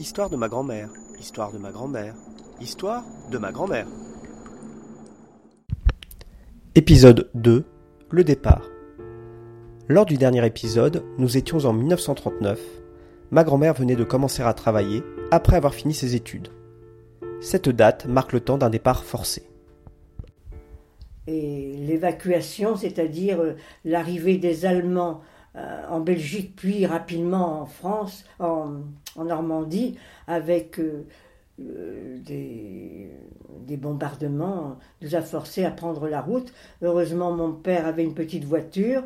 Histoire de ma grand-mère, histoire de ma grand-mère, histoire de ma grand-mère. Épisode 2 Le départ. Lors du dernier épisode, nous étions en 1939. Ma grand-mère venait de commencer à travailler après avoir fini ses études. Cette date marque le temps d'un départ forcé. Et l'évacuation, c'est-à-dire euh, l'arrivée des Allemands euh, en Belgique, puis rapidement en France, en, Normandie, avec euh, des, des, bombardements, nous a forcés à prendre la route. Heureusement, mon père avait une petite voiture.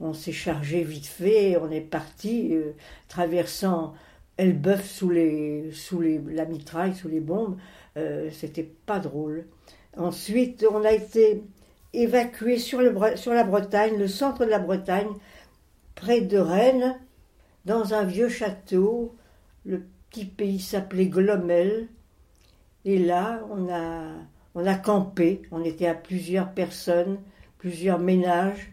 On s'est chargé vite fait, on est parti traversant Elbeuf sous, les, sous les, la mitraille, sous les bombes. C'était pas drôle. Ensuite, on a été évacué sur, sur la Bretagne, le centre de la Bretagne, près de Rennes, dans un vieux château. Le petit pays s'appelait Glomel. Et là, on a, on a campé. On était à plusieurs personnes, plusieurs ménages.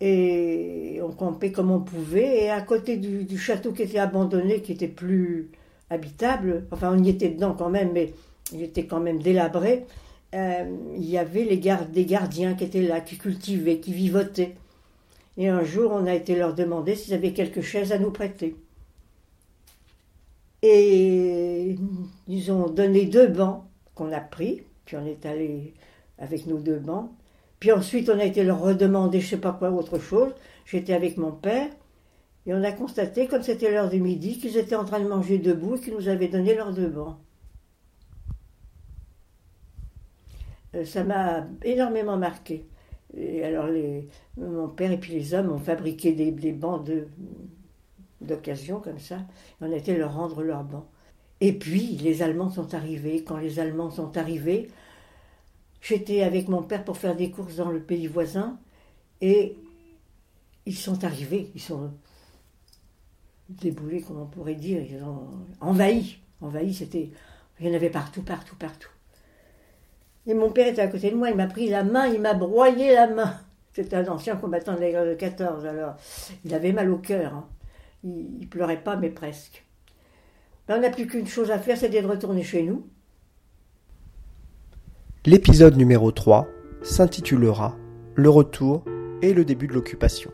Et on campait comme on pouvait. Et à côté du, château qui était abandonné, qui était plus habitable, enfin on y était dedans quand même, mais il était quand même délabré, euh, il y avait les gardes, des gardiens qui étaient là, qui cultivaient, qui vivotaient. Et un jour, on a été leur demander s'ils avaient quelques chaises à nous prêter. Et ils ont donné deux bancs qu'on a pris, puis on est allé avec nos deux bancs. Puis ensuite, on a été leur redemander je sais pas quoi, autre chose. J'étais avec mon père. Et on a constaté, comme c'était l'heure du midi, qu'ils étaient en train de manger debout et qu'ils nous avaient donné leurs deux bancs. Euh, ça m'a énormément marqué. Et alors, mon père et puis les hommes ont fabriqué des, bancs d'occasion comme ça. on été leur rendre leurs bancs. Et puis, les Allemands sont arrivés. Quand les Allemands sont arrivés, j'étais avec mon père pour faire des courses dans le pays voisin. Et ils sont arrivés. Ils sont déboulés, comme on pourrait dire. Ils ont envahi. Envahi, c'était. Il y en avait partout, partout, partout. Et mon père était à côté de moi, il m'a pris la main, il m'a broyé la main. C'était un ancien combattant de la guerre de 14, alors il avait mal au cœur. Hein. Il, pleurait pas, mais presque. Ben, on n'a plus qu'une chose à faire, c'était de retourner chez nous. L'épisode numéro 3 s'intitulera Le retour et le début de l'occupation.